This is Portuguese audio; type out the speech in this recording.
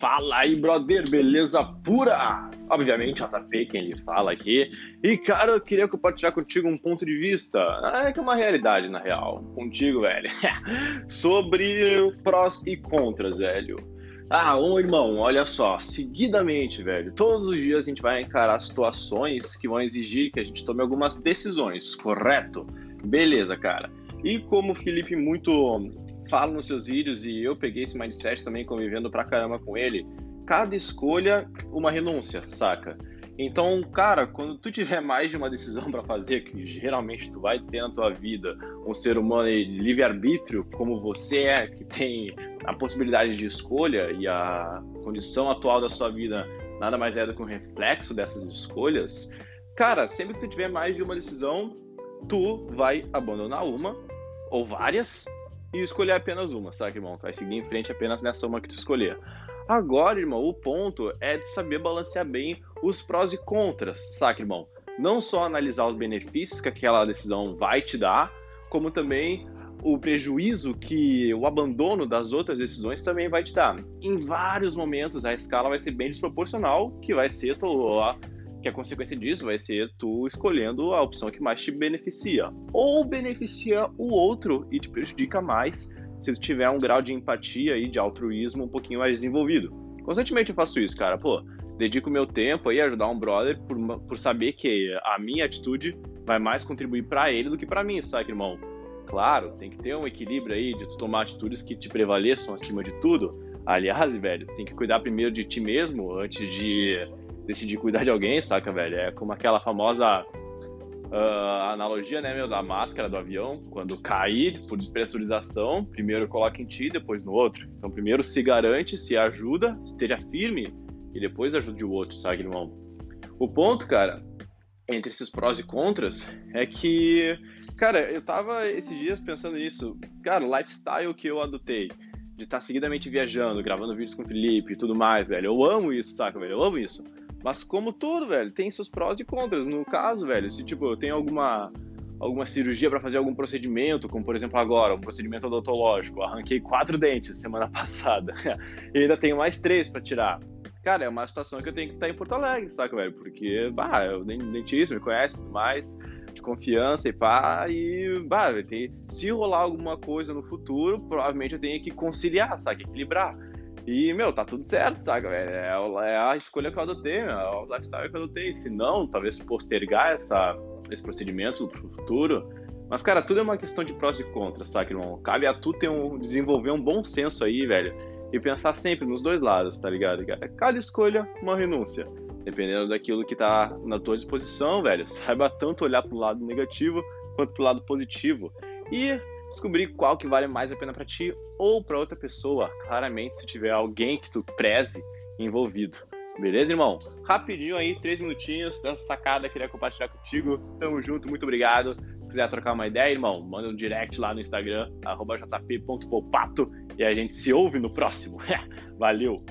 Fala aí, brother, beleza pura? Obviamente, JP, quem lhe fala aqui. E, cara, eu queria compartilhar contigo um ponto de vista, é que é uma realidade, na real, contigo, velho, sobre prós e contras, velho. Ah, ô irmão, olha só, seguidamente, velho, todos os dias a gente vai encarar situações que vão exigir que a gente tome algumas decisões, correto? Beleza, cara. E como o Felipe muito fala nos seus vídeos e eu peguei esse mindset também convivendo pra caramba com ele, cada escolha uma renúncia, saca? Então, cara, quando tu tiver mais de uma decisão para fazer, que geralmente tu vai ter na tua vida um ser humano livre-arbítrio, como você é, que tem a possibilidade de escolha e a condição atual da sua vida nada mais é do que um reflexo dessas escolhas, cara, sempre que tu tiver mais de uma decisão, tu vai abandonar uma ou várias e escolher apenas uma, sabe, irmão? Tu vai seguir em frente apenas nessa uma que tu escolher. Agora, irmão, o ponto é de saber balancear bem os prós e contras, saca, irmão? Não só analisar os benefícios que aquela decisão vai te dar, como também o prejuízo que o abandono das outras decisões também vai te dar. Em vários momentos a escala vai ser bem desproporcional, que vai ser tua que a consequência disso vai ser tu escolhendo a opção que mais te beneficia. Ou beneficia o outro e te prejudica mais se tu tiver um grau de empatia e de altruísmo um pouquinho mais desenvolvido. Constantemente eu faço isso, cara. Pô, dedico meu tempo aí a ajudar um brother por, por saber que a minha atitude vai mais contribuir para ele do que para mim, sabe, irmão? Claro, tem que ter um equilíbrio aí de tu tomar atitudes que te prevaleçam acima de tudo. Aliás, velho, tem que cuidar primeiro de ti mesmo antes de decidir cuidar de alguém, saca, velho? É como aquela famosa uh, analogia, né, meu, da máscara do avião. Quando cair por despressurização, primeiro coloca em ti, depois no outro. Então, primeiro se garante, se ajuda, esteja firme e depois ajude o outro, sabe, irmão? O ponto, cara, entre esses prós e contras é que, cara, eu tava esses dias pensando nisso. Cara, o lifestyle que eu adotei de estar seguidamente viajando, gravando vídeos com o Felipe e tudo mais, velho. Eu amo isso, saca, velho? Eu amo isso. Mas como tudo, velho, tem seus prós e contras. No caso, velho, se tipo, eu tenho alguma alguma cirurgia para fazer algum procedimento, como por exemplo agora, um procedimento odontológico, arranquei quatro dentes semana passada e ainda tenho mais três para tirar. Cara, é uma situação que eu tenho que estar em Porto Alegre, saca, velho? Porque, bah, eu dentista, me conhece tudo mais, de confiança e pá, e, bah, tem, se rolar alguma coisa no futuro, provavelmente eu tenho que conciliar, saca? Equilibrar. E, meu, tá tudo certo, saca? É, é a escolha que eu adotei, é o lifestyle que eu adotei. Se não, talvez postergar essa, esse procedimento pro futuro. Mas, cara, tudo é uma questão de prós e contras, saca, irmão? Cabe a tu ter um, desenvolver um bom senso aí, velho, e pensar sempre nos dois lados, tá ligado? Cada escolha, uma renúncia. Dependendo daquilo que tá na tua disposição, velho, saiba tanto olhar pro lado negativo quanto pro lado positivo. E descobrir qual que vale mais a pena para ti ou para outra pessoa, claramente se tiver alguém que tu preze envolvido. Beleza, irmão? Rapidinho aí, três minutinhos dessa sacada, queria compartilhar contigo. Tamo junto, muito obrigado. Se quiser trocar uma ideia, irmão, manda um direct lá no Instagram, jp.popato, e a gente se ouve no próximo. Valeu!